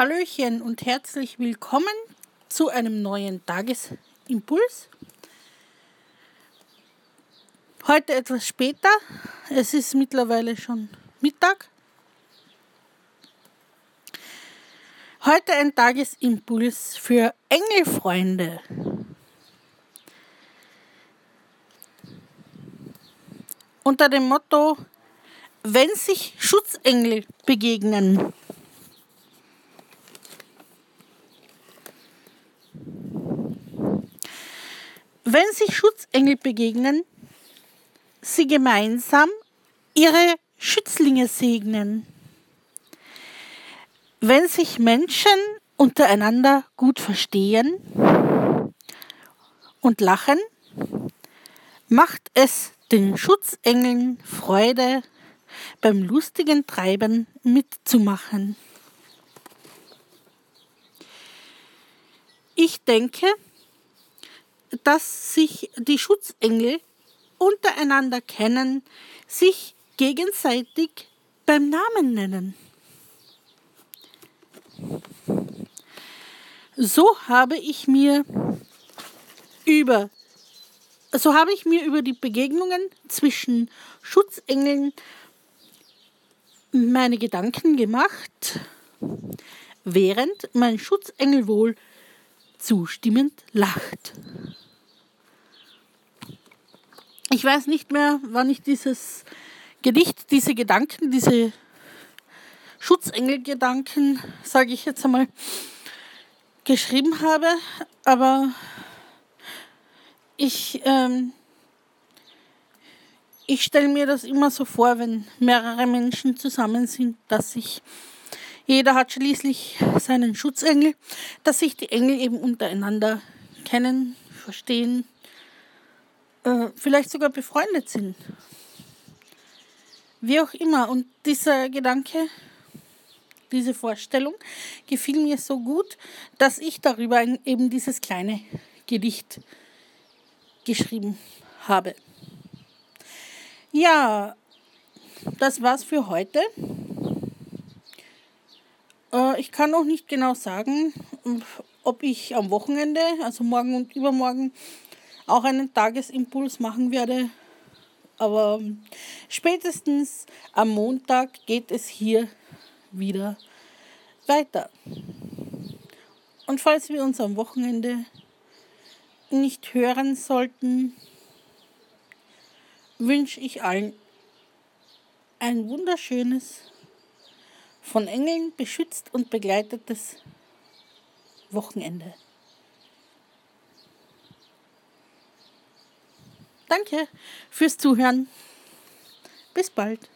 Hallöchen und herzlich willkommen zu einem neuen Tagesimpuls. Heute etwas später, es ist mittlerweile schon Mittag. Heute ein Tagesimpuls für Engelfreunde. Unter dem Motto, wenn sich Schutzengel begegnen. Wenn sich Schutzengel begegnen, sie gemeinsam ihre Schützlinge segnen. Wenn sich Menschen untereinander gut verstehen und lachen, macht es den Schutzengeln Freude, beim lustigen Treiben mitzumachen. Ich denke, dass sich die Schutzengel untereinander kennen, sich gegenseitig beim Namen nennen. So habe ich mir über so habe ich mir über die Begegnungen zwischen Schutzengeln meine Gedanken gemacht, während mein Schutzengel wohl zustimmend lacht. Ich weiß nicht mehr, wann ich dieses Gedicht, diese Gedanken, diese Schutzengelgedanken, sage ich jetzt einmal, geschrieben habe, aber ich, ähm, ich stelle mir das immer so vor, wenn mehrere Menschen zusammen sind, dass sich jeder hat schließlich seinen Schutzengel, dass sich die Engel eben untereinander kennen, verstehen, äh, vielleicht sogar befreundet sind. Wie auch immer. Und dieser Gedanke, diese Vorstellung gefiel mir so gut, dass ich darüber eben dieses kleine Gedicht geschrieben habe. Ja, das war's für heute. Äh, ich kann noch nicht genau sagen, ob ich am Wochenende, also morgen und übermorgen, auch einen Tagesimpuls machen werde. Aber spätestens am Montag geht es hier wieder weiter. Und falls wir uns am Wochenende nicht hören sollten, wünsche ich allen ein wunderschönes, von Engeln beschützt und begleitetes Wochenende. Danke fürs Zuhören. Bis bald.